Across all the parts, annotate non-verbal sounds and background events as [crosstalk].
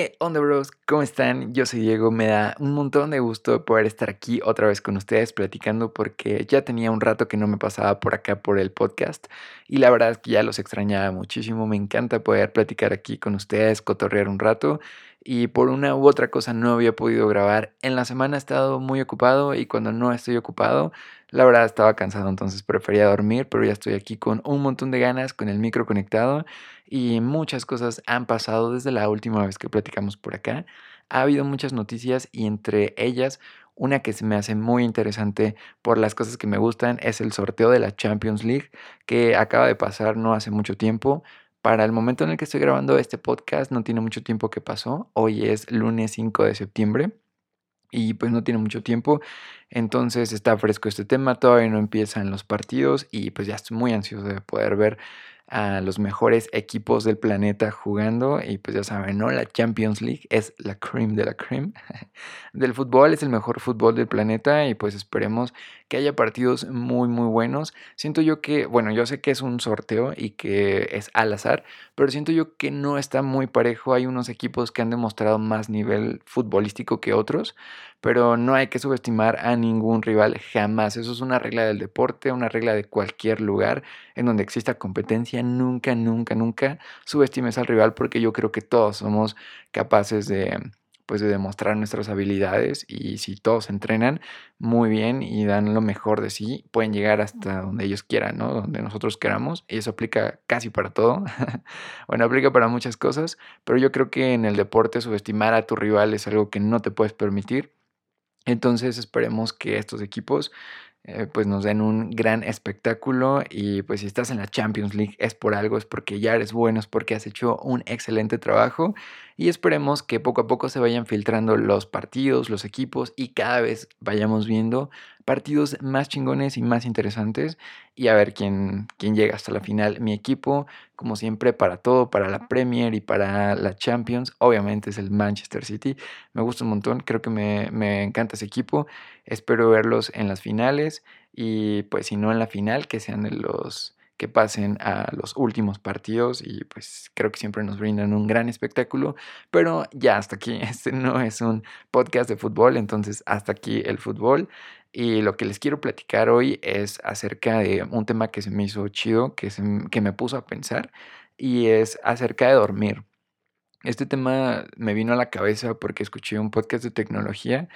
¿Qué onda, bros? ¿Cómo están? Yo soy Diego. Me da un montón de gusto poder estar aquí otra vez con ustedes platicando porque ya tenía un rato que no me pasaba por acá por el podcast y la verdad es que ya los extrañaba muchísimo. Me encanta poder platicar aquí con ustedes, cotorrear un rato y por una u otra cosa no había podido grabar. En la semana he estado muy ocupado y cuando no estoy ocupado, la verdad estaba cansado, entonces prefería dormir, pero ya estoy aquí con un montón de ganas, con el micro conectado y muchas cosas han pasado desde la última vez que platicamos por acá. Ha habido muchas noticias y entre ellas una que se me hace muy interesante por las cosas que me gustan es el sorteo de la Champions League que acaba de pasar no hace mucho tiempo. Para el momento en el que estoy grabando este podcast no tiene mucho tiempo que pasó. Hoy es lunes 5 de septiembre y pues no tiene mucho tiempo. Entonces está fresco este tema, todavía no empiezan los partidos y pues ya estoy muy ansioso de poder ver a los mejores equipos del planeta jugando y pues ya saben, ¿no? La Champions League es la cream de la cream [laughs] del fútbol, es el mejor fútbol del planeta y pues esperemos que haya partidos muy muy buenos. Siento yo que, bueno, yo sé que es un sorteo y que es al azar, pero siento yo que no está muy parejo. Hay unos equipos que han demostrado más nivel futbolístico que otros, pero no hay que subestimar a ningún rival jamás. Eso es una regla del deporte, una regla de cualquier lugar en donde exista competencia. Nunca, nunca, nunca subestimes al rival porque yo creo que todos somos capaces de pues de demostrar nuestras habilidades y si todos entrenan muy bien y dan lo mejor de sí, pueden llegar hasta donde ellos quieran, ¿no? Donde nosotros queramos. Y eso aplica casi para todo. [laughs] bueno, aplica para muchas cosas, pero yo creo que en el deporte subestimar a tu rival es algo que no te puedes permitir entonces esperemos que estos equipos eh, pues nos den un gran espectáculo y pues si estás en la Champions League es por algo, es porque ya eres bueno, es porque has hecho un excelente trabajo y esperemos que poco a poco se vayan filtrando los partidos, los equipos y cada vez vayamos viendo partidos más chingones y más interesantes y a ver quién, quién llega hasta la final. Mi equipo, como siempre, para todo, para la Premier y para la Champions, obviamente es el Manchester City. Me gusta un montón, creo que me, me encanta ese equipo. Espero verlos en las finales y pues si no en la final, que sean los que pasen a los últimos partidos y pues creo que siempre nos brindan un gran espectáculo, pero ya hasta aquí, [laughs] este no es un podcast de fútbol, entonces hasta aquí el fútbol y lo que les quiero platicar hoy es acerca de un tema que se me hizo chido, que, que me puso a pensar y es acerca de dormir. Este tema me vino a la cabeza porque escuché un podcast de tecnología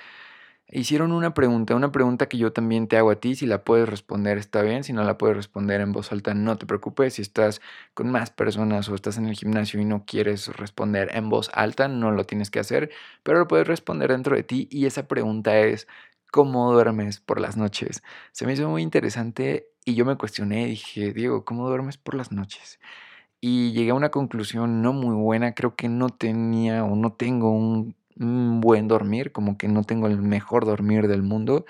hicieron una pregunta, una pregunta que yo también te hago a ti, si la puedes responder está bien, si no la puedes responder en voz alta no te preocupes, si estás con más personas o estás en el gimnasio y no quieres responder en voz alta, no lo tienes que hacer, pero lo puedes responder dentro de ti y esa pregunta es ¿cómo duermes por las noches? Se me hizo muy interesante y yo me cuestioné, dije, Diego, ¿cómo duermes por las noches? Y llegué a una conclusión no muy buena, creo que no tenía o no tengo un buen dormir, como que no tengo el mejor dormir del mundo.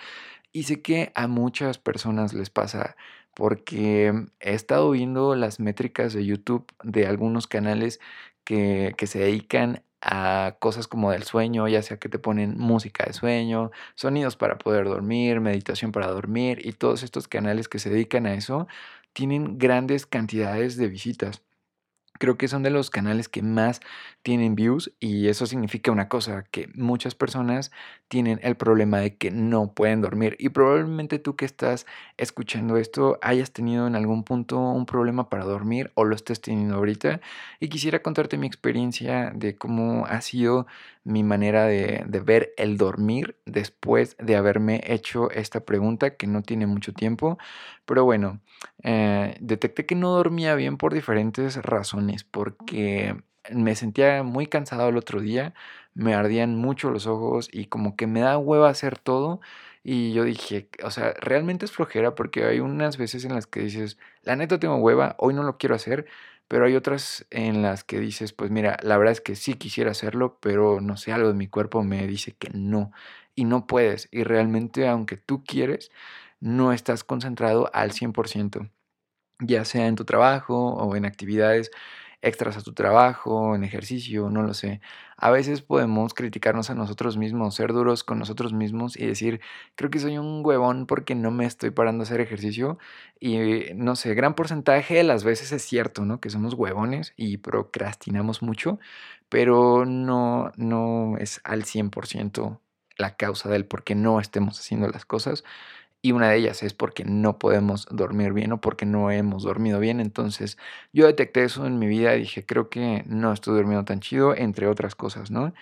Y sé que a muchas personas les pasa porque he estado viendo las métricas de YouTube de algunos canales que, que se dedican a cosas como del sueño, ya sea que te ponen música de sueño, sonidos para poder dormir, meditación para dormir y todos estos canales que se dedican a eso tienen grandes cantidades de visitas creo que son de los canales que más tienen views y eso significa una cosa, que muchas personas tienen el problema de que no pueden dormir. Y probablemente tú que estás escuchando esto hayas tenido en algún punto un problema para dormir o lo estés teniendo ahorita. Y quisiera contarte mi experiencia de cómo ha sido mi manera de, ver el dormir después de haberme hecho esta pregunta que no tiene mucho tiempo, pero bueno, eh, detecté que no dormía bien por diferentes razones, porque me sentía muy cansado el otro día, me ardían mucho los ojos y como que me da hueva hacer todo. Y yo dije, o sea, realmente es flojera porque hay unas veces en las que dices, la neta tengo hueva, hoy no lo quiero hacer, pero hay otras en las que dices, pues mira, la verdad es que sí quisiera hacerlo, pero no sé, algo de mi cuerpo me dice que no, y no puedes, y realmente aunque tú quieres, no estás concentrado al 100%, ya sea en tu trabajo o en actividades extras a tu trabajo, en ejercicio, no lo sé. A veces podemos criticarnos a nosotros mismos, ser duros con nosotros mismos y decir, creo que soy un huevón porque no me estoy parando a hacer ejercicio. Y no sé, gran porcentaje de las veces es cierto, ¿no? Que somos huevones y procrastinamos mucho, pero no, no es al 100% la causa del por qué no estemos haciendo las cosas. Y una de ellas es porque no podemos dormir bien o porque no hemos dormido bien. Entonces yo detecté eso en mi vida y dije, creo que no estoy durmiendo tan chido, entre otras cosas, ¿no?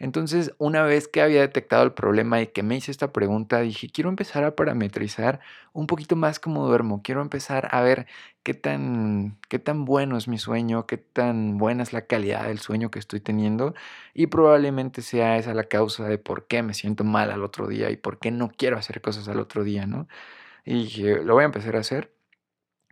Entonces, una vez que había detectado el problema y que me hice esta pregunta, dije, quiero empezar a parametrizar un poquito más cómo duermo. Quiero empezar a ver qué tan, qué tan bueno es mi sueño, qué tan buena es la calidad del sueño que estoy teniendo. Y probablemente sea esa la causa de por qué me siento mal al otro día y por qué no quiero hacer cosas al otro día, ¿no? Y dije, lo voy a empezar a hacer.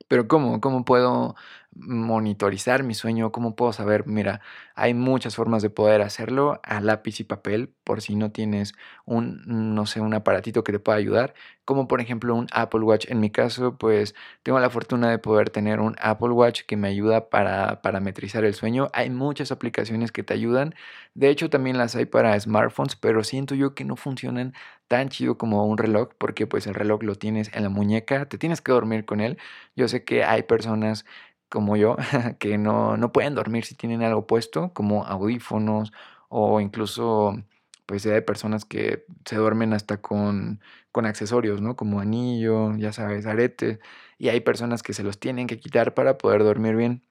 Pero ¿cómo? ¿Cómo puedo monitorizar mi sueño? ¿Cómo puedo saber? Mira, hay muchas formas de poder hacerlo a lápiz y papel, por si no tienes un, no sé, un aparatito que te pueda ayudar, como por ejemplo un Apple Watch. En mi caso, pues tengo la fortuna de poder tener un Apple Watch que me ayuda para parametrizar el sueño. Hay muchas aplicaciones que te ayudan. De hecho, también las hay para smartphones, pero siento yo que no funcionan tan chido como un reloj, porque pues el reloj lo tienes en la muñeca, te tienes que dormir con él. Yo sé que hay personas como yo [laughs] que no, no pueden dormir si tienen algo puesto, como audífonos o incluso pues hay personas que se duermen hasta con, con accesorios, ¿no? Como anillo, ya sabes, arete, y hay personas que se los tienen que quitar para poder dormir bien.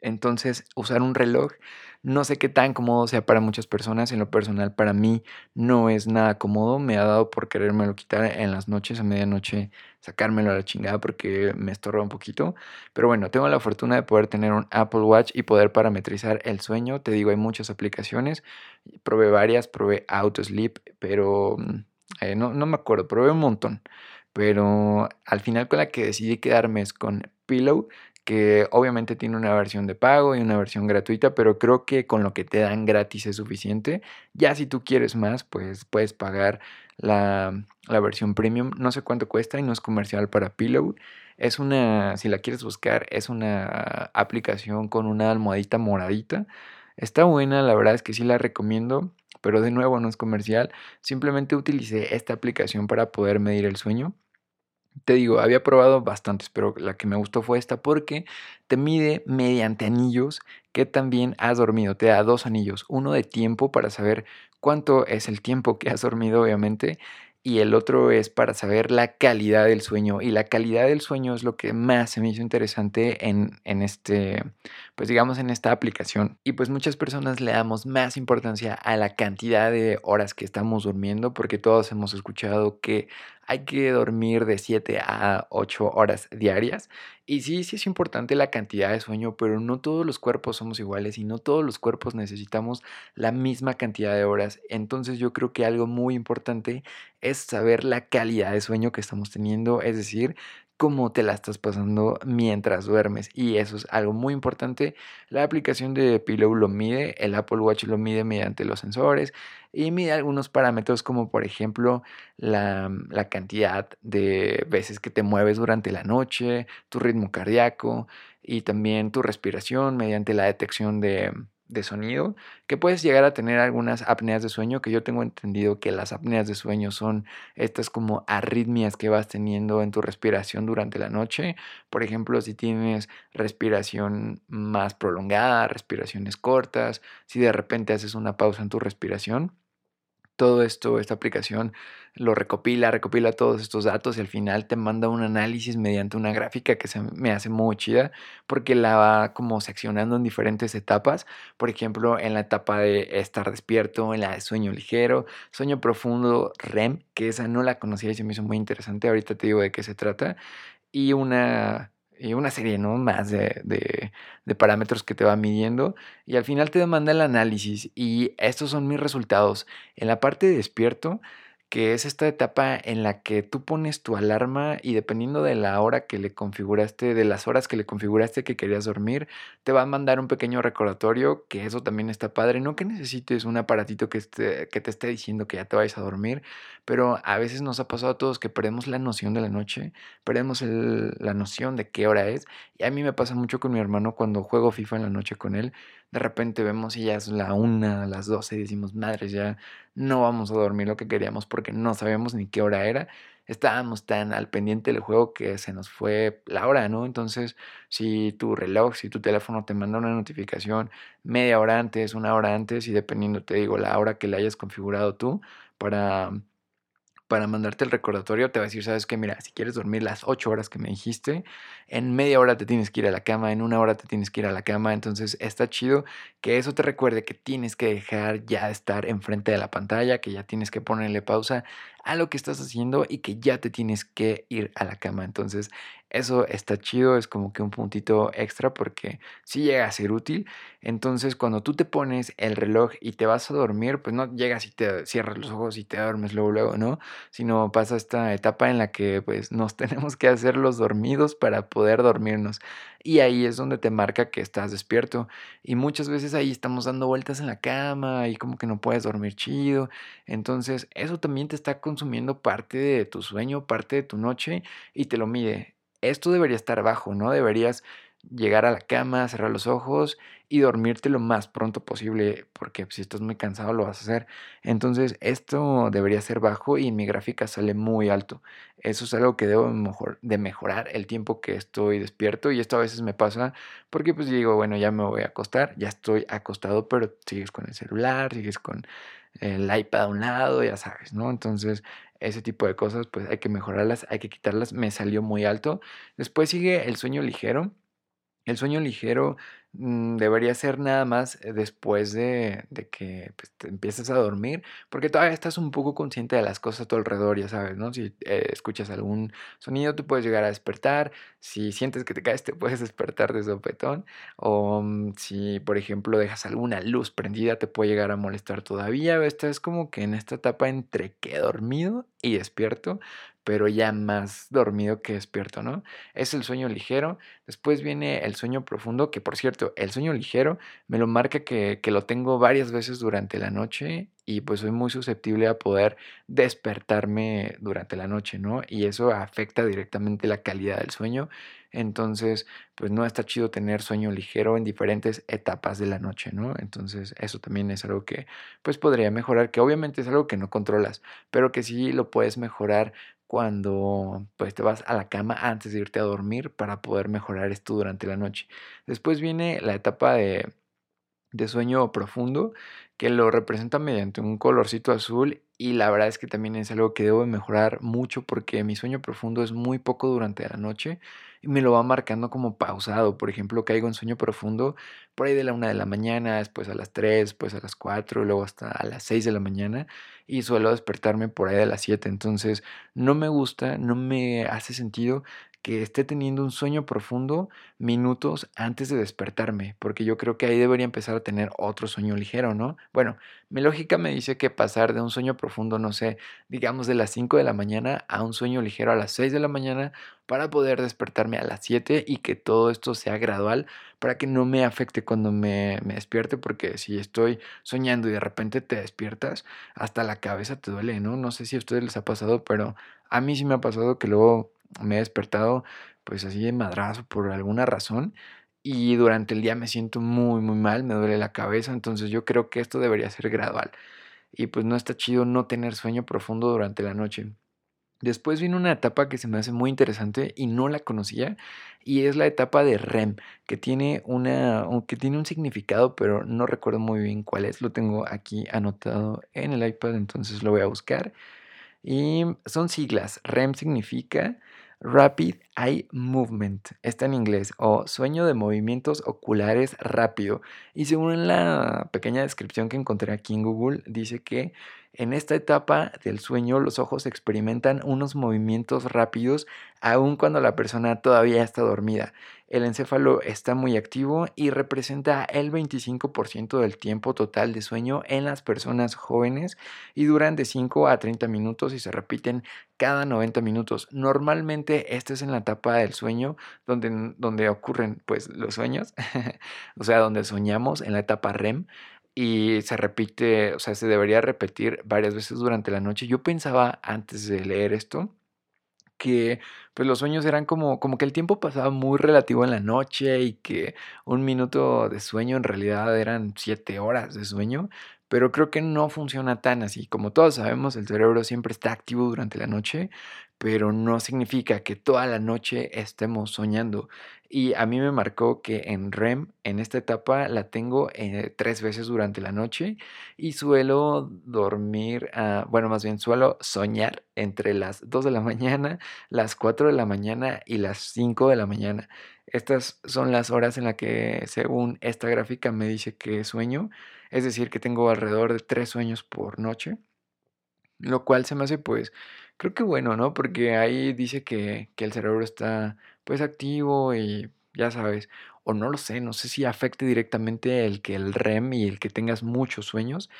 Entonces, usar un reloj no sé qué tan cómodo sea para muchas personas. En lo personal, para mí no es nada cómodo. Me ha dado por querérmelo quitar en las noches, a medianoche, sacármelo a la chingada porque me estorba un poquito. Pero bueno, tengo la fortuna de poder tener un Apple Watch y poder parametrizar el sueño. Te digo, hay muchas aplicaciones. Probé varias, probé Autosleep, pero mm, eh, no, no me acuerdo, probé un montón. Pero al final con la que decidí quedarme es con Pillow, que obviamente tiene una versión de pago y una versión gratuita, pero creo que con lo que te dan gratis es suficiente. Ya si tú quieres más, pues puedes pagar la, la versión premium. No sé cuánto cuesta y no es comercial para Pillow. Es una, si la quieres buscar, es una aplicación con una almohadita moradita. Está buena, la verdad es que sí la recomiendo, pero de nuevo no es comercial. Simplemente utilicé esta aplicación para poder medir el sueño. Te digo, había probado bastantes, pero la que me gustó fue esta porque te mide mediante anillos que también has dormido. Te da dos anillos, uno de tiempo para saber cuánto es el tiempo que has dormido, obviamente, y el otro es para saber la calidad del sueño. Y la calidad del sueño es lo que más se me hizo interesante en, en, este, pues digamos, en esta aplicación. Y pues muchas personas le damos más importancia a la cantidad de horas que estamos durmiendo, porque todos hemos escuchado que hay que dormir de 7 a 8 horas diarias. Y sí, sí es importante la cantidad de sueño, pero no todos los cuerpos somos iguales y no todos los cuerpos necesitamos la misma cantidad de horas. Entonces yo creo que algo muy importante es saber la calidad de sueño que estamos teniendo, es decir, cómo te la estás pasando mientras duermes. Y eso es algo muy importante. La aplicación de Pillow lo mide, el Apple Watch lo mide mediante los sensores y mide algunos parámetros como por ejemplo la, la cantidad de veces que te mueves durante la noche, tu ritmo cardíaco y también tu respiración mediante la detección de de sonido, que puedes llegar a tener algunas apneas de sueño, que yo tengo entendido que las apneas de sueño son estas como arritmias que vas teniendo en tu respiración durante la noche. Por ejemplo, si tienes respiración más prolongada, respiraciones cortas, si de repente haces una pausa en tu respiración, todo esto, esta aplicación lo recopila, recopila todos estos datos y al final te manda un análisis mediante una gráfica que se me hace muy chida porque la va como seccionando en diferentes etapas. Por ejemplo, en la etapa de estar despierto, en la de sueño ligero, sueño profundo, REM, que esa no la conocía y se me hizo muy interesante. Ahorita te digo de qué se trata. Y una y una serie ¿no? más de, de, parámetros que te va midiendo y al final te demanda el análisis y estos son mis resultados. En la parte de despierto que es esta etapa en la que tú pones tu alarma y dependiendo de la hora que le configuraste, de las horas que le configuraste que querías dormir, te va a mandar un pequeño recordatorio, que eso también está padre. No que necesites un aparatito que, esté, que te esté diciendo que ya te vayas a dormir, pero a veces nos ha pasado a todos que perdemos la noción de la noche, perdemos la noción de qué hora es. Y a mí me pasa mucho con mi hermano cuando juego FIFA en la noche con él. De repente vemos y ya es la una, las doce y decimos, madres, ya no vamos a dormir lo que queríamos porque no sabíamos ni qué hora era. Estábamos tan al pendiente del juego que se nos fue la hora, ¿no? Entonces, si tu reloj, si tu teléfono te manda una notificación media hora antes, una hora antes, y dependiendo, te digo, la hora que le hayas configurado tú para para mandarte el recordatorio, te va a decir, sabes que, mira, si quieres dormir las 8 horas que me dijiste, en media hora te tienes que ir a la cama, en una hora te tienes que ir a la cama, entonces está chido que eso te recuerde que tienes que dejar ya de estar enfrente de la pantalla, que ya tienes que ponerle pausa a lo que estás haciendo y que ya te tienes que ir a la cama. Entonces, eso está chido, es como que un puntito extra porque sí llega a ser útil. Entonces, cuando tú te pones el reloj y te vas a dormir, pues no llegas y te cierras los ojos y te duermes luego, luego, ¿no? Sino pasa esta etapa en la que pues nos [laughs] tenemos que hacer los dormidos para poder dormirnos. Y ahí es donde te marca que estás despierto. Y muchas veces ahí estamos dando vueltas en la cama y como que no puedes dormir chido. Entonces, eso también te está consumiendo parte de tu sueño, parte de tu noche y te lo mide esto debería estar bajo, ¿no? Deberías llegar a la cama, cerrar los ojos y dormirte lo más pronto posible, porque si estás muy cansado lo vas a hacer. Entonces, esto debería ser bajo y en mi gráfica sale muy alto. Eso es algo que debo de mejorar el tiempo que estoy despierto y esto a veces me pasa porque pues digo, bueno, ya me voy a acostar, ya estoy acostado, pero sigues con el celular, sigues con el iPad a un lado, ya sabes, ¿no? Entonces, ese tipo de cosas, pues hay que mejorarlas, hay que quitarlas. Me salió muy alto. Después sigue el sueño ligero. El sueño ligero Mm, debería ser nada más eh, después de, que pues, te empieces a dormir, porque todavía estás un poco consciente de las cosas a tu alrededor, ya sabes, ¿no? Si eh, escuchas algún sonido, tú puedes llegar a despertar, si sientes que te caes, te [laughs] puedes despertar de sopetón, o mm, si, por ejemplo, dejas alguna luz prendida, te puede llegar a molestar todavía, estás como que en esta etapa entre que dormido y despierto, pero ya más dormido que despierto, ¿no? Es el sueño ligero, después viene el sueño profundo, que por cierto, el sueño ligero me lo marca que, lo tengo varias veces durante la noche y pues soy muy susceptible a poder despertarme durante la noche, ¿no? Y eso afecta directamente la calidad del sueño. Entonces, pues no está chido tener sueño ligero en diferentes etapas de la noche, ¿no? Entonces, eso también es algo que pues podría mejorar, que obviamente es algo que no controlas, pero que sí lo puedes mejorar cuando pues te vas a la cama antes de irte a dormir para poder mejorar esto durante la noche. Después viene la etapa de, de sueño profundo que lo representa mediante un colorcito azul y la verdad es que también es algo que debo mejorar mucho porque mi sueño profundo es muy poco durante la noche me lo va marcando como pausado. Por ejemplo, caigo en sueño profundo por ahí de la una de la mañana, después a las 3, después a las 4, luego hasta a las 6 de la mañana y suelo despertarme por ahí de las 7. Entonces no me gusta, no me hace sentido que esté teniendo un sueño profundo minutos antes de despertarme, porque yo creo que ahí debería empezar a tener otro sueño ligero, ¿no? Bueno, mi lógica me dice que pasar de un sueño profundo, no sé, digamos de las 5 de la mañana a un sueño ligero a las 6 de la mañana para poder despertarme a las 7 y que todo esto sea gradual para que no me afecte cuando me, me despierte, porque si estoy soñando y de repente te despiertas, hasta la cabeza te duele, ¿no? No sé si a ustedes les ha pasado, pero a mí sí me ha pasado que luego me he despertado pues así de madrazo por alguna razón y durante el día me siento muy muy mal, me duele la cabeza, entonces yo creo que esto debería ser gradual y pues no está chido no tener sueño profundo durante la noche. Después viene una etapa que se me hace muy interesante y no la conocía y es la etapa de REM, que tiene una que tiene un significado, pero no recuerdo muy bien cuál es. Lo tengo aquí anotado en el iPad, entonces lo voy a buscar. Y son siglas. REM significa Rapid Eye Movement, está en inglés, o sueño de movimientos oculares rápido. Y según la pequeña descripción que encontré aquí en Google, dice que en esta etapa del sueño los ojos experimentan unos movimientos rápidos aun cuando la persona todavía está dormida. El encéfalo está muy activo y representa el 25% del tiempo total de sueño en las personas jóvenes y duran de 5 a 30 minutos y se repiten cada 90 minutos. Normalmente esta es en la etapa del sueño donde, donde ocurren pues los sueños, [laughs] o sea, donde soñamos en la etapa REM y se repite, o sea, se debería repetir varias veces durante la noche. Yo pensaba antes de leer esto que pues los sueños eran como, como que el tiempo pasaba muy relativo en la noche y que un minuto de sueño en realidad eran siete horas de sueño, pero creo que no funciona tan así. Como todos sabemos, el cerebro siempre está activo durante la noche, pero no significa que toda la noche estemos soñando. Y a mí me marcó que en REM, en esta etapa, la tengo eh, tres veces durante la noche y suelo dormir, ah, bueno, más bien suelo soñar entre las 2 de la [laughs] mañana, las 4 de la mañana y las 5 de la mañana. Estas son las horas en las que, según esta gráfica, me dice que sueño, es decir, que tengo alrededor de tres sueños por noche, lo cual se me hace pues Creo que bueno, ¿no? Porque ahí dice que, que el cerebro está pues activo y ya sabes, o no lo sé, no sé si afecte directamente el que el REM y el que tengas muchos sueños,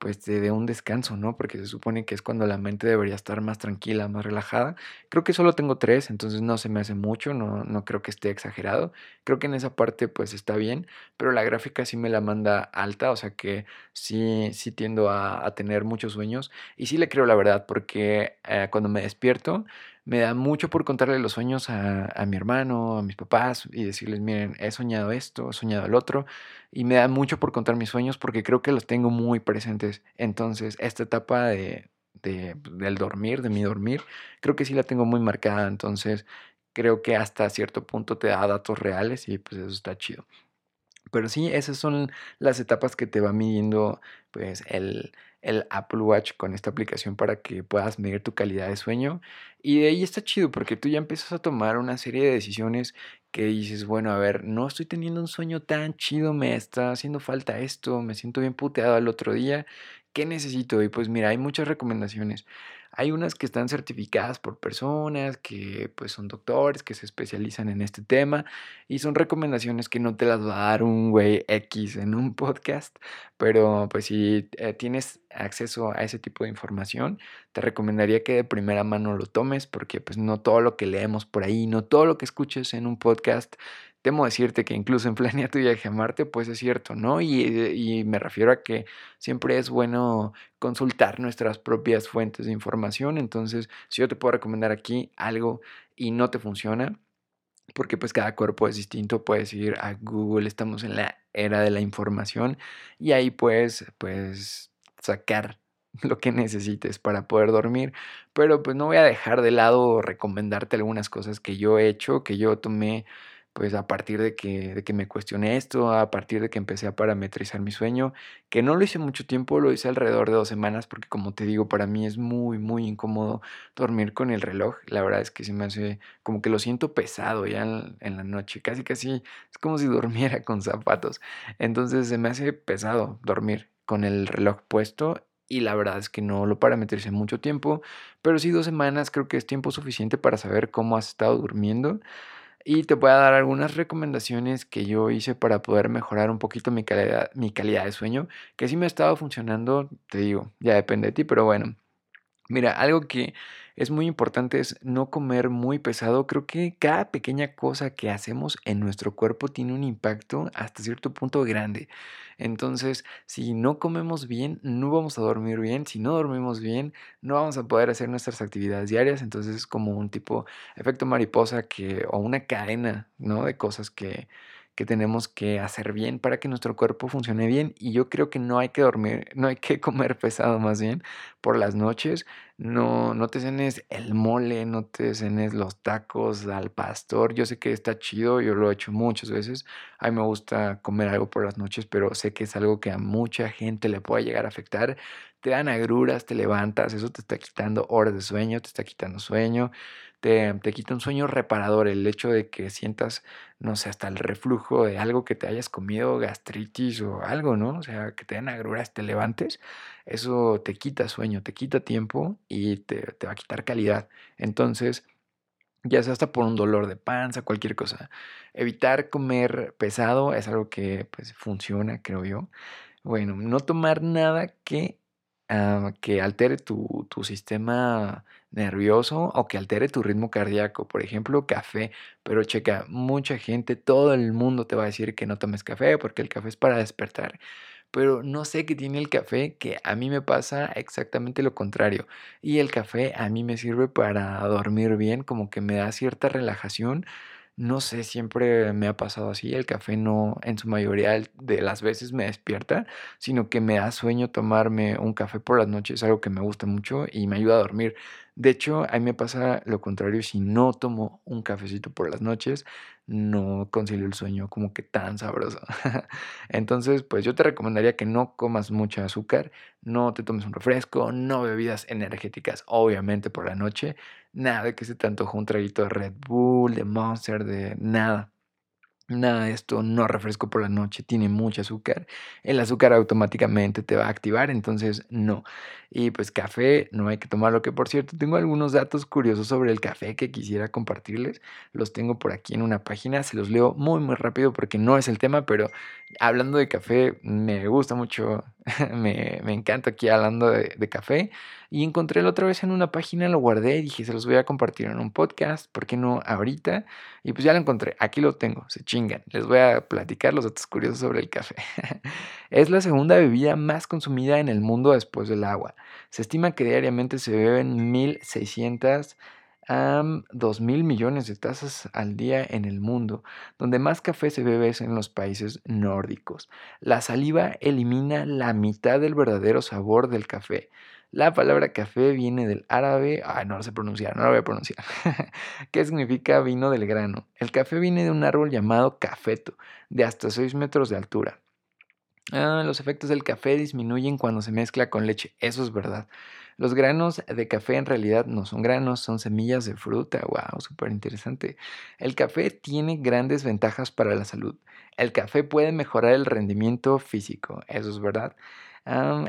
pues te dé un descanso, ¿no? Porque se supone que es cuando la mente debería estar más tranquila, más relajada. Creo que solo tengo tres, entonces no se me hace mucho, no, no creo que esté exagerado. Creo que en esa parte pues está bien, pero la gráfica sí me la manda alta, o sea que sí, sí tiendo a, tener muchos sueños y sí le creo la verdad, porque eh, cuando me despierto me da mucho por contarle los sueños a, mi hermano, a mis papás y decirles, miren, he soñado esto, he soñado el otro. Y me da mucho por contar mis sueños porque creo que los tengo muy presentes. Entonces, esta etapa de, de, del dormir, de mi dormir, creo que sí la tengo muy marcada. Entonces, creo que hasta cierto punto te da datos reales y pues eso está chido. Pero sí, esas son las etapas que te va midiendo pues el, el Apple Watch con esta aplicación para que puedas medir tu calidad de sueño. Y de ahí está chido porque tú ya empiezas a tomar una serie de decisiones que dices, bueno, a ver, no estoy teniendo un sueño tan chido, me está haciendo falta esto, me siento bien puteado al otro día, ¿qué necesito? Y pues mira, hay muchas recomendaciones. Hay unas que están certificadas por personas que pues son doctores, que se especializan en este tema y son recomendaciones que no te las va a dar un güey X en un [laughs] podcast, pero pues si eh, tienes acceso a ese tipo de información, te recomendaría que de primera mano lo tomes porque pues no todo lo que leemos por ahí, no todo lo que escuches en un podcast temo decirte que incluso en Planea [laughs] tu viaje a Marte, pues es cierto, ¿no? Y, y, me refiero a que siempre es bueno consultar nuestras propias fuentes de información. Entonces, si yo te puedo recomendar aquí algo y no te funciona, porque pues cada cuerpo es distinto, puedes ir a Google, estamos en la era de la información y ahí puedes, pues, sacar [laughs] lo que necesites para poder dormir, pero pues no voy a dejar de lado recomendarte algunas cosas que yo he hecho, que yo tomé pues a partir de que, de que me cuestioné esto, a partir de que empecé a parametrizar mi sueño, que no lo hice mucho tiempo, lo hice alrededor de dos semanas, porque como te digo, para mí es muy, muy incómodo dormir con el reloj. La verdad es que se me hace como que lo siento pesado ya en, la noche, casi, casi es como si [laughs] durmiera con zapatos. Entonces se me hace pesado dormir con el reloj puesto y la verdad es que no lo parametricé mucho tiempo, pero sí dos semanas creo que es tiempo suficiente para saber cómo has estado durmiendo. Y te voy a dar algunas recomendaciones que yo hice para poder mejorar un poquito mi calidad, mi calidad de sueño, que sí me ha estado funcionando, te digo, ya depende de ti, pero bueno. Mira, algo que es muy importante es no comer muy pesado. Creo que cada pequeña cosa que hacemos en nuestro cuerpo tiene un impacto hasta cierto punto grande. Entonces, si no comemos bien, no vamos a dormir bien. Si no dormimos bien, no vamos a poder hacer nuestras actividades diarias. Entonces es como un tipo efecto mariposa que, o una cadena, ¿no? De cosas que, que tenemos que hacer bien para que nuestro cuerpo funcione bien y yo creo que no hay que dormir, [laughs] no hay que comer pesado más bien por las noches, no, no te cenes el mole, no te cenes los tacos al pastor, yo sé que está chido, yo lo he hecho muchas veces, a mí me gusta comer algo por las noches, pero sé que es algo que a mucha gente le puede llegar a afectar, te dan agruras, te levantas, eso te está quitando horas de sueño, te está quitando sueño, te, te quita un sueño reparador, el hecho de que sientas, no sé, hasta el reflujo de algo que te hayas comido, gastritis o algo, ¿no? O sea, que te den agruras, te levantes, eso te quita sueño, te quita tiempo y te, te va a quitar calidad. Entonces, ya sea hasta por un dolor de panza, cualquier cosa. Evitar comer pesado es algo que pues funciona, creo yo. Bueno, no tomar nada que, ah, que altere tu, tu sistema nervioso o que altere tu ritmo cardíaco. Por ejemplo, café. Pero checa, mucha gente, todo el mundo te va a decir que no tomes café porque el café es para despertar pero no sé qué tiene el café que a mí me pasa exactamente lo contrario. Y el café a mí me sirve para dormir bien, como que me da cierta relajación. No sé, siempre me ha pasado así. El café no en su mayoría de las veces me despierta, sino que me da sueño tomarme un café por las noches, es algo que me gusta mucho y me ayuda a dormir. De hecho, a mí me pasa lo contrario, si no tomo un cafecito por las noches, no concilio el sueño como que tan sabroso. [laughs] Entonces, pues yo te recomendaría que no comas mucho azúcar, no te tomes un refresco, no bebidas energéticas, obviamente por la noche, nada de que se te antoje un traguito de Red Bull, de Monster, de nada. Nada de esto, no refresco por la noche, tiene mucho azúcar. El azúcar automáticamente te va a activar, entonces no. Y pues café, no hay que tomarlo, que por cierto, tengo algunos datos curiosos sobre el café que quisiera compartirles. Los tengo por aquí en una página, se los leo muy muy rápido porque no es el tema, pero hablando de café, me gusta mucho, [laughs] me, encanta aquí hablando de, de café. Y encontré la otra vez en una página, lo guardé y dije, se los voy a compartir en un podcast, ¿por qué no ahorita? Y pues ya lo encontré, aquí lo tengo, se chingan. Les voy a platicar los datos curiosos sobre el café. [laughs] es la segunda bebida más consumida en el mundo después del agua. Se estima que diariamente se beben 1.600 a 2 mil millones de tazas al día en el mundo. Donde más café se bebe es en los países nórdicos. La saliva elimina la mitad del verdadero sabor del café. La palabra café viene del árabe, ay, no lo sé pronunciar, no lo voy a pronunciar, [laughs] ¿Qué significa vino del grano. El café viene de un árbol llamado cafeto, de hasta 6 metros de altura. Ah, los efectos del café disminuyen cuando se mezcla con leche, eso es verdad. Los granos de café en realidad no son granos, son semillas de fruta. Wow, súper interesante. El café tiene grandes ventajas para la salud. El café puede mejorar el rendimiento físico, eso es verdad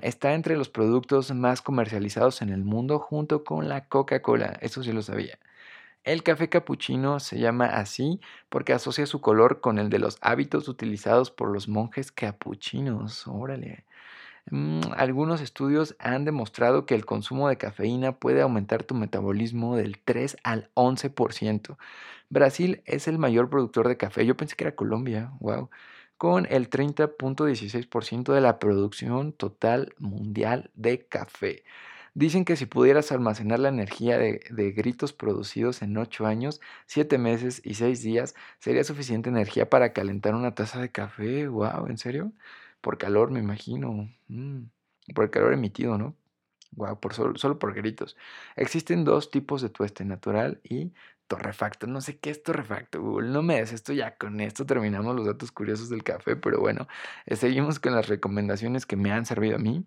está entre los productos más comercializados en el mundo junto con la Coca-Cola, eso sí lo sabía. El café capuchino se llama así porque asocia su color con el de los hábitos utilizados por los monjes capuchinos. Órale. Mm, algunos estudios han demostrado que el consumo de cafeína puede aumentar tu metabolismo del 3 al 11%. Brasil es el mayor productor de café. Yo pensé que era Colombia. Wow con el 30.16% de la producción total mundial de café. Dicen que si pudieras almacenar la energía de, gritos producidos en 8 años, 7 meses y 6 días, sería suficiente energía para calentar una taza de café. ¡Wow! ¿En serio? Por calor, me imagino. Mm, por el calor emitido, ¿no? Wow, por solo, solo, por gritos. Existen dos tipos de tueste, natural y torrefacto. No sé qué es torrefacto, Google. No me des esto ya. Con esto terminamos los datos curiosos del café. Pero bueno, eh, seguimos con las recomendaciones que me han servido a mí.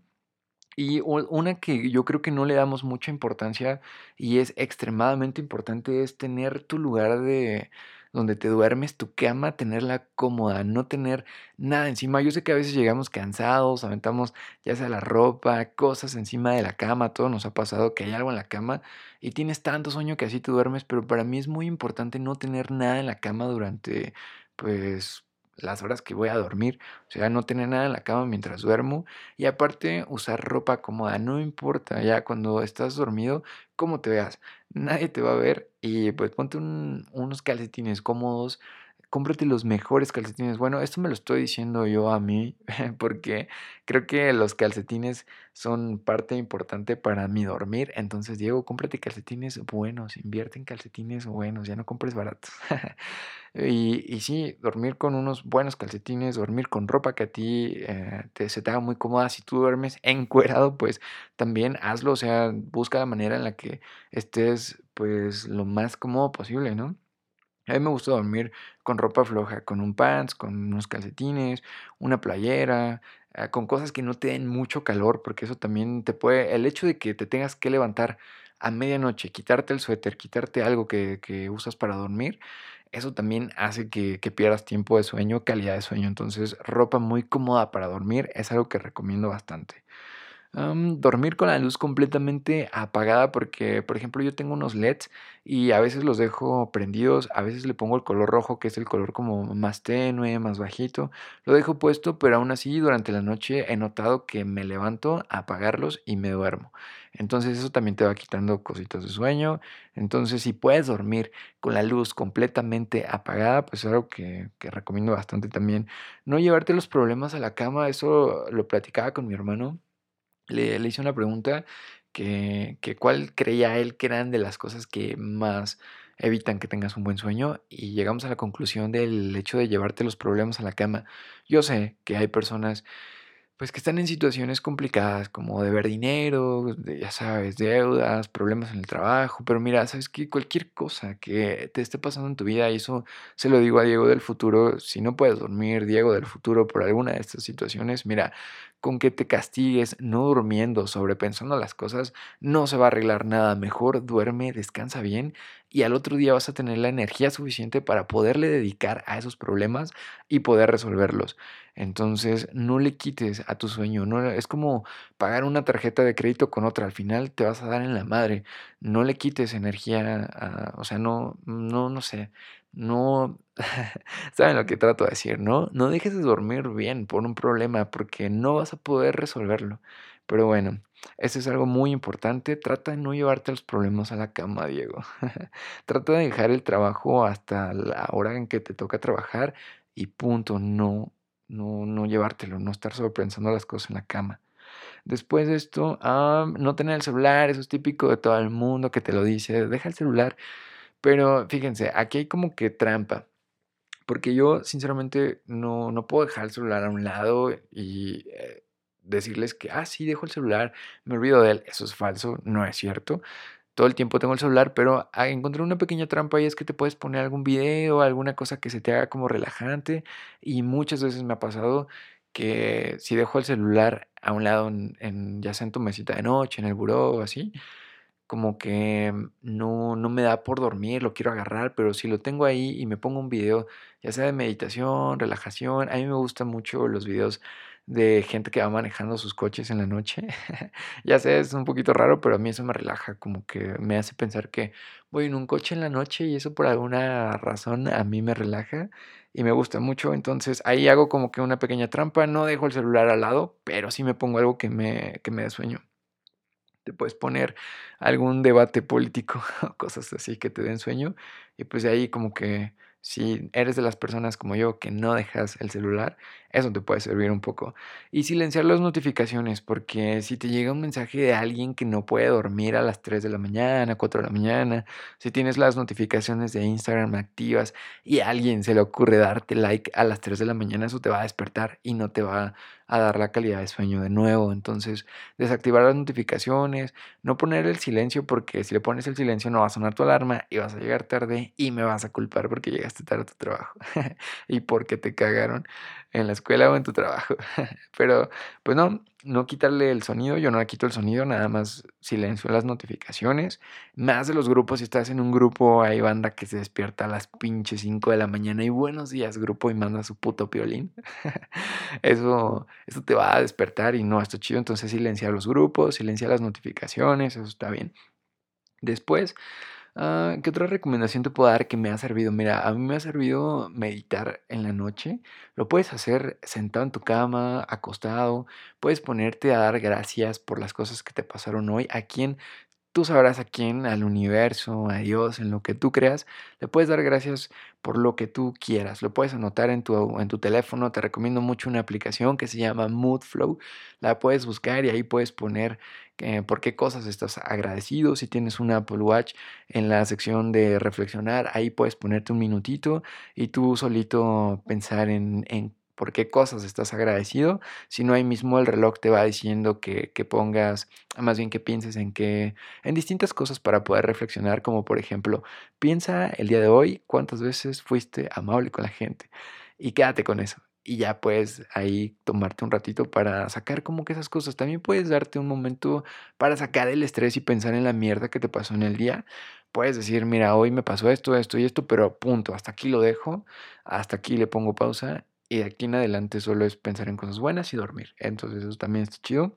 Y una que yo creo que no le damos mucha importancia y es extremadamente importante es tener tu lugar de donde te duermes, tu cama, tenerla cómoda, no tener nada encima. Yo sé que a veces llegamos cansados, aventamos ya sea la ropa, cosas encima de la cama, todo nos ha pasado que hay algo en la cama y tienes tanto sueño que así te duermes, pero para mí es muy importante no tener nada en la cama durante pues las horas que voy a dormir, o sea, no tener nada en la cama mientras duermo y aparte usar ropa cómoda, no importa ya cuando estás dormido cómo te veas, nadie te va a ver y pues ponte unos calcetines cómodos, cómprate los mejores calcetines. Bueno, esto me lo estoy diciendo yo a mí [laughs] porque creo que los calcetines son parte importante para mi dormir. Entonces, Diego, cómprate calcetines buenos, invierte en calcetines buenos, ya no compres baratos. [laughs] y, sí, dormir con unos buenos calcetines, dormir con ropa que a ti eh, te, se te haga muy cómoda. Si tú duermes encuerado, pues también hazlo, o sea, busca la manera en la que estés pues lo más cómodo posible, ¿no? A mí me gusta dormir con ropa floja, con un pants, con unos calcetines, una playera, ah, con cosas que no te den mucho calor, porque eso también te puede, el hecho de que te tengas que levantar a medianoche, quitarte el suéter, quitarte algo que, usas para dormir, eso también hace que pierdas tiempo de sueño, calidad de sueño. Entonces, ropa muy cómoda para dormir es algo que recomiendo bastante. Dormir con la luz completamente apagada porque, por ejemplo, yo tengo unos LEDs y a veces los dejo prendidos, a veces le pongo el color rojo, que es el color como más tenue, más bajito. Lo dejo puesto, pero aún así durante la noche he notado que me levanto a apagarlos y me duermo. Entonces eso también te va quitando cositas de sueño. Entonces si puedes dormir con la luz completamente apagada, pues es algo que, que recomiendo bastante también. No llevarte los problemas a la cama, eso lo platicaba con mi hermano le, hice una pregunta que, que cuál creía él que eran de las cosas que más evitan que tengas un buen sueño y llegamos a la conclusión del hecho de llevarte los problemas a la cama. Yo sé que hay personas pues que están en situaciones complicadas como deber dinero, de, ya sabes, deudas, problemas en el trabajo, pero mira, sabes que cualquier cosa que te esté pasando en tu vida, y eso se lo digo a Diego del futuro, si no puedes dormir, Diego del futuro, por alguna de estas situaciones, mira, con que te castigues no durmiendo, sobrepensando las cosas, no se va a arreglar nada. Mejor duerme, descansa bien y al otro día vas a tener la energía suficiente para poderle dedicar a esos problemas y poder resolverlos. Entonces, no le quites a tu sueño. No, es como pagar una tarjeta de crédito con otra. Al final te vas a dar en la madre. No le quites energía, a, o sea, no, no, no sé no, [laughs] saben lo que trato de decir, ¿no? No dejes de dormir bien por un problema porque no vas a poder resolverlo. Pero bueno, eso es algo muy importante. Trata de no llevarte los problemas a la cama, Diego. [laughs] Trata de dejar el trabajo hasta la hora en que te toca trabajar y punto. No, no, no llevártelo, no estar sobrepensando las cosas en la cama. Después de esto, ah, no tener el celular, eso es típico de todo el mundo que te lo dice. Deja el celular pero fíjense, aquí hay como que trampa. Porque yo, sinceramente, no, no puedo dejar el celular a un lado y eh, decirles que, ah, sí, dejo el celular, me olvido de él. Eso es falso, no es cierto. Todo el tiempo tengo el celular, pero ah, encontré una pequeña trampa y es que te puedes poner algún video, alguna cosa que se te haga como relajante. Y muchas veces me ha pasado que si dejo el celular a un lado, en, ya sea en tu mesita de noche, en el buró o así, como que no, no me da por dormir, lo quiero agarrar, pero si lo tengo ahí y me pongo un video, ya sea de meditación, relajación, a mí me gustan mucho los videos de gente que va manejando sus coches en la noche. [laughs] ya sé, es un poquito raro, pero a mí eso me relaja, como que me hace pensar que voy en un coche en la noche y eso por alguna razón a mí me relaja y me gusta mucho. Entonces ahí hago como que una pequeña trampa, no dejo el celular al lado, pero sí me pongo algo que me, que me dé sueño te puedes poner algún debate político [laughs] o cosas así que te den sueño y pues de ahí como que si eres de las personas como yo que no dejas el celular, eso te puede servir un poco. Y silenciar las notificaciones, porque si te llega un mensaje de alguien que no puede dormir a las 3 de la mañana, 4 de la mañana, si tienes las notificaciones de Instagram activas y a alguien se le ocurre darte like a las 3 de la mañana, eso te va a despertar y no te va a dar la calidad de sueño de nuevo. Entonces, desactivar las notificaciones, no poner el silencio, porque si le pones el silencio no va a sonar tu alarma y vas a llegar tarde y me vas a culpar porque llegaste tarde a tu trabajo [laughs] y porque te cagaron en la escuela o en tu trabajo. [laughs] Pero, pues no, no quitarle el sonido, yo no le quito el sonido, nada más silencio las notificaciones. Más de los grupos, si estás en un grupo, hay banda que se despierta a las pinches 5 de la mañana y buenos días grupo y manda su puto piolín. [laughs] eso, eso te va a despertar y no, esto chido, entonces silencia los grupos, silencia las notificaciones, eso está bien. Después, Ah, ¿qué otra recomendación te puedo dar que me ha servido? Mira, a mí me ha servido meditar en la noche. Lo puedes hacer sentado en tu cama, acostado. Puedes ponerte a dar gracias por las cosas que te pasaron hoy. A quien tú sabrás a quién, al universo, a Dios, en lo que tú creas, le puedes dar gracias por lo que tú quieras. Lo puedes anotar en tu, en tu teléfono. Te recomiendo mucho una aplicación que se llama Moodflow. La puedes buscar y ahí puedes poner eh, por qué cosas estás agradecido. Si tienes un Apple Watch en la sección de reflexionar, ahí puedes ponerte un minutito y tú solito pensar en, por qué cosas estás agradecido, si no ahí mismo el reloj te va diciendo que, que, pongas, más bien que pienses en que, en distintas cosas para poder reflexionar, como por ejemplo, piensa el día de hoy cuántas veces fuiste amable con la gente y quédate con eso. Y ya puedes ahí tomarte un ratito para sacar como que esas cosas. También puedes darte un momento para sacar el estrés y pensar en la mierda que te pasó en el día. Puedes decir, mira, hoy me pasó esto, esto y esto, pero punto, hasta aquí lo dejo, hasta aquí le pongo pausa y de aquí en adelante solo es pensar en cosas buenas y dormir. Entonces eso también está chido.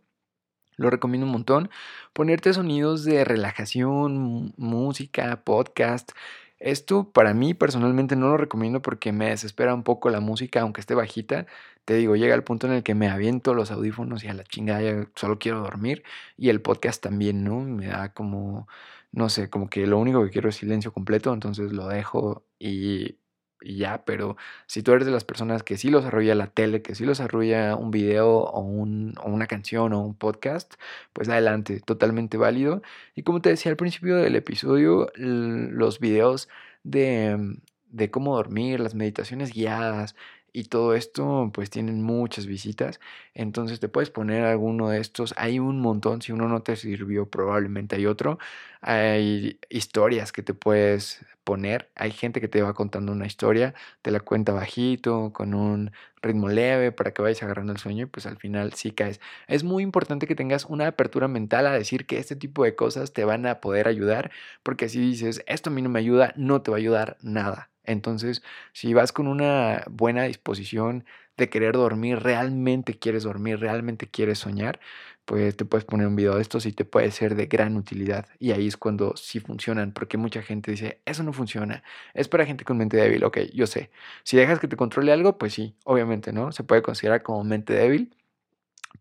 Lo recomiendo un montón. Ponerte sonidos de relajación, música, podcast. Esto para mí personalmente no lo recomiendo porque me desespera un poco la música, aunque esté bajita. Te digo, llega el punto en el que me aviento los audífonos y a la chingada ya solo quiero dormir. Y el podcast también, ¿no? Me da como, no sé, como que lo único que quiero es silencio completo, entonces lo dejo y y ya, pero si tú eres de las personas que sí los arrolla la tele, que sí los arrolla un video o, un, o una canción o un podcast, pues adelante, totalmente válido. Y como te decía al principio del episodio, los videos de, de cómo dormir, las meditaciones guiadas, y todo esto pues tienen muchas visitas. Entonces te puedes poner alguno de estos. Hay un montón. Si uno no te sirvió, probablemente hay otro. Hay historias que te puedes poner. Hay gente que te va contando una historia, te la cuenta bajito, con un ritmo leve para que vayas agarrando el sueño y pues al final sí caes. Es muy importante que tengas una apertura mental a decir que este tipo de cosas te van a poder ayudar, porque si dices, esto a mí no me ayuda, no te va a ayudar nada. Entonces, si vas con una buena disposición de querer dormir, realmente quieres dormir, realmente quieres soñar, pues te puedes poner un video de estos y te puede ser de gran utilidad. Y ahí es cuando sí funcionan, porque mucha gente dice, eso no funciona, es para gente con mente débil. Ok, yo sé. Si dejas que te controle algo, pues sí, obviamente, ¿no? Se puede considerar como mente débil,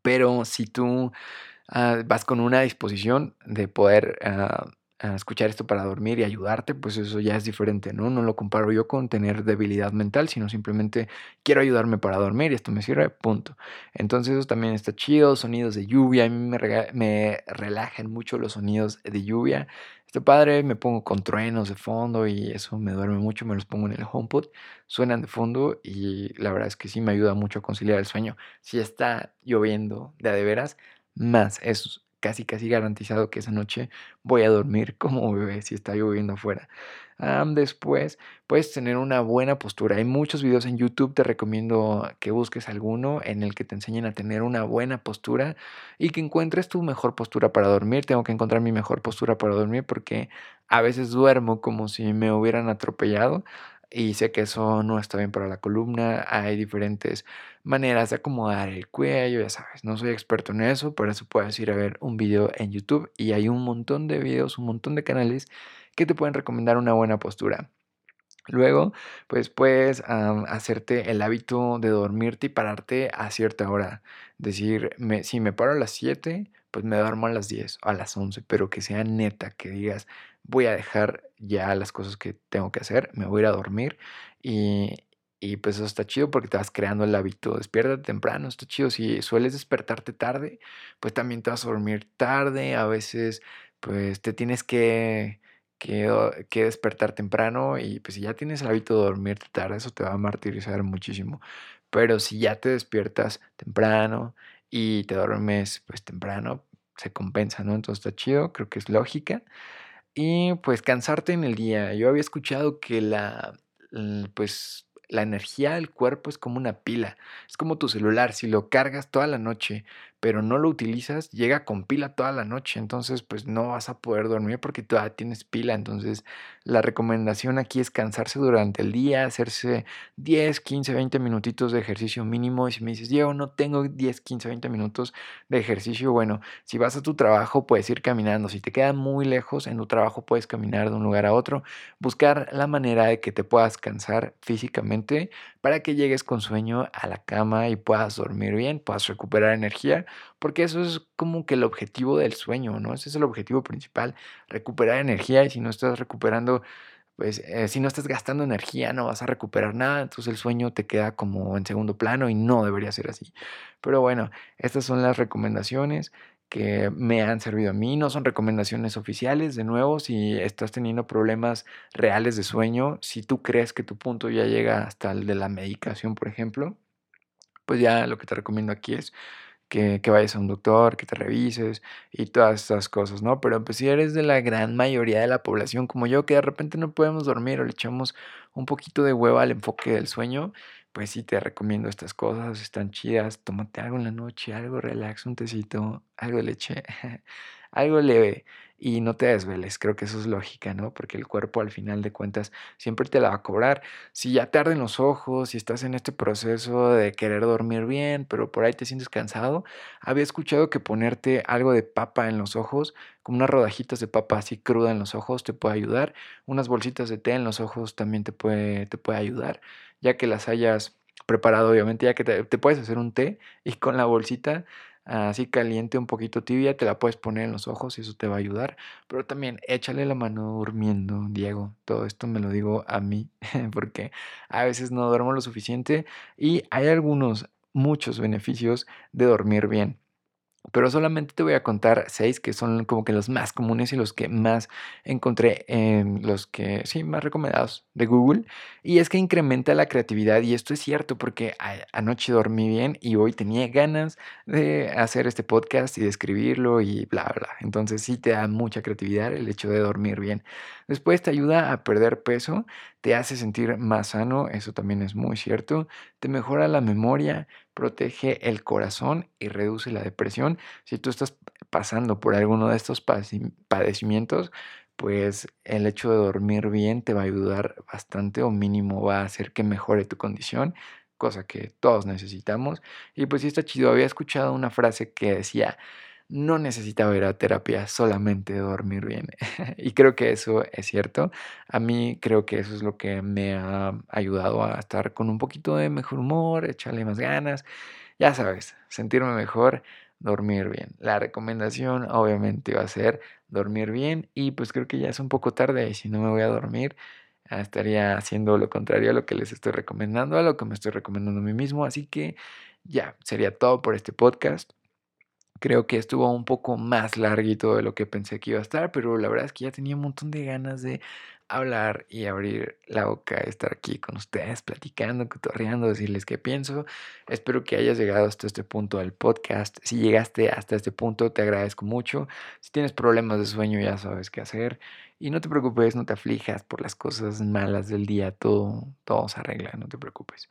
pero si tú ah, vas con una disposición de poder... Escuchar esto para dormir y ayudarte, pues eso ya es diferente, ¿no? No lo comparo yo con tener debilidad mental, sino simplemente quiero ayudarme para dormir y esto me sirve, punto. Entonces eso también está chido, sonidos de lluvia, a mí me, relajan mucho los sonidos de lluvia. Está padre, me pongo con truenos de fondo y eso me duerme mucho, me los pongo en el HomePod, suenan de fondo y la verdad es que sí me ayuda mucho a conciliar el sueño. Si está lloviendo de de veras, más eso casi casi garantizado que esa noche voy a dormir [laughs] como bebé si está lloviendo afuera. después puedes tener una buena postura. Hay muchos videos en YouTube, te recomiendo que busques alguno en el que te enseñen a tener una buena postura y que encuentres tu mejor postura para dormir. Tengo que encontrar mi mejor postura para dormir porque a veces duermo como si me hubieran atropellado y sé que eso no está bien para la columna. Hay diferentes maneras de acomodar el cuello, ya sabes. No soy experto en eso, por eso puedes ir a ver un video en YouTube y hay un montón de videos, un montón de canales que te pueden recomendar una buena postura. Luego, pues puedes hacerte el hábito de dormirte y pararte a cierta hora. Decir, si me paro a las 7, pues me duermo a las 10 o a las 11, pero que sea neta, que digas, voy a dejar ya las cosas que tengo que hacer, me voy a ir a dormir y, y pues eso está chido porque te vas creando el hábito, despiértate temprano, está chido. Si sueles despertarte tarde, pues también te vas a dormir tarde, a veces pues te tienes que, que, que despertar temprano y pues si ya tienes el hábito de dormirte tarde, eso te va a martirizar muchísimo. Pero si ya te despiertas temprano y te duermes pues temprano, se compensa, ¿no? Entonces está chido, creo que es lógica. Y pues cansarte en el día. Yo había escuchado que la, pues la energía del cuerpo es como una pila, es como tu celular, si lo cargas toda la noche, pero no lo utilizas, llega con pila toda la noche, entonces pues no vas a poder dormir porque todavía tienes pila, entonces la recomendación aquí es cansarse durante el día, hacerse 10, 15, 20 minutitos de ejercicio mínimo. Y si me dices, Diego, no tengo 10, 15, 20 minutos de ejercicio, bueno, si vas a tu trabajo puedes ir caminando, si te queda muy lejos en tu trabajo puedes caminar de un lugar a otro, buscar la manera de que te puedas cansar físicamente para que llegues con sueño a la cama y puedas dormir bien, puedas recuperar energía porque eso es como que el objetivo del sueño, ¿no? Ese es el objetivo principal, recuperar energía y si no estás recuperando, pues eh, si no estás gastando energía no vas a recuperar nada, entonces el sueño te queda como en segundo plano y no debería ser así. Pero bueno, estas son las recomendaciones que me han servido a mí, no son recomendaciones oficiales, de nuevo, si estás teniendo problemas reales de sueño, si tú crees que tu punto ya llega hasta el de la medicación, por ejemplo, pues ya lo que te recomiendo aquí es que, vayas a un doctor, que te revises y todas esas cosas, ¿no? Pero pues si eres de la gran mayoría de la población como yo, que de repente no podemos dormir o le echamos un poquito de hueva al enfoque del sueño, pues sí te recomiendo estas cosas, están chidas. Tómate algo en la noche, algo relax, un tecito, algo leche, [laughs] algo leve y no te desveles. Creo que eso es lógica, ¿no? Porque el cuerpo al final de cuentas siempre te la va a cobrar. Si ya te arden los ojos, si estás en este proceso de querer dormir bien, pero por ahí te sientes cansado, había escuchado que ponerte algo de papa en los ojos, como unas rodajitas de papa así cruda en los ojos, te puede ayudar. Unas bolsitas de té en los ojos también te puede, te puede ayudar, ya que las hayas preparado, obviamente, ya que te, puedes hacer un té y con la bolsita así caliente, un poquito tibia, te la puedes poner en los ojos y eso te va a ayudar. Pero también échale la mano durmiendo, Diego. Todo esto me lo digo a mí, [laughs] porque a veces no duermo lo suficiente y hay algunos, muchos beneficios de dormir bien pero solamente te voy a contar seis que son como que los más comunes y los que más encontré en los que, sí, más recomendados de Google. Y es que incrementa la creatividad y esto es cierto porque anoche dormí bien y hoy tenía ganas de hacer este podcast y de escribirlo y bla, bla. Entonces sí te da mucha creatividad el hecho de dormir bien. Después te ayuda a perder peso, te hace sentir más sano, eso también es muy cierto. Te mejora la memoria, protege el corazón y reduce la depresión. Si tú estás pasando por alguno de estos padecimientos, pues el hecho de dormir bien te va a ayudar bastante o mínimo va a hacer que mejore tu condición, cosa que todos necesitamos. Y pues sí está chido, había escuchado una frase que decía, no necesitaba ir a terapia, solamente dormir bien. [laughs] y creo que eso es cierto. A mí creo que eso es lo que me ha ayudado a estar con un poquito de mejor humor, echarle más ganas. Ya sabes, sentirme mejor, dormir bien. La recomendación obviamente va a ser dormir bien y pues creo que ya es un poco tarde y si no me voy a dormir ah, estaría haciendo lo contrario a lo que les estoy recomendando, a lo que me estoy recomendando a mí mismo. Así que ya, sería todo por este podcast. Creo que estuvo un poco más larguito de lo que pensé que iba a estar, pero la verdad es que ya tenía un montón de ganas de hablar y abrir la boca, estar aquí con ustedes, platicando, cotorreando, decirles qué pienso. Espero que hayas llegado hasta este punto del podcast. Si llegaste hasta este punto, te agradezco mucho. Si tienes problemas de sueño, ya sabes qué hacer. Y no te preocupes, no te aflijas por las cosas malas del día, todo, todo se arregla, no te preocupes.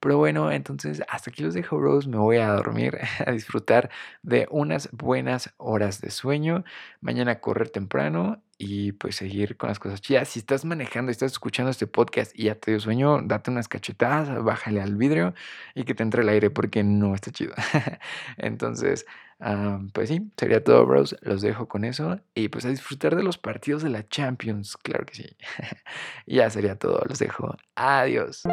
Pero bueno, entonces hasta aquí los dejo, Rose. Me voy a dormir, [laughs] a disfrutar de unas buenas horas de sueño. Mañana correr temprano y pues seguir con las cosas chidas. Si estás manejando estás escuchando este podcast y ya te dio sueño, date unas cachetadas, bájale al vidrio y que te entre el aire porque no está chido. [laughs] Entonces, pues sí, sería todo, bros. Los dejo con eso y pues a disfrutar de los partidos de la Champions, claro que sí. [laughs] ya sería todo, los dejo. Adiós.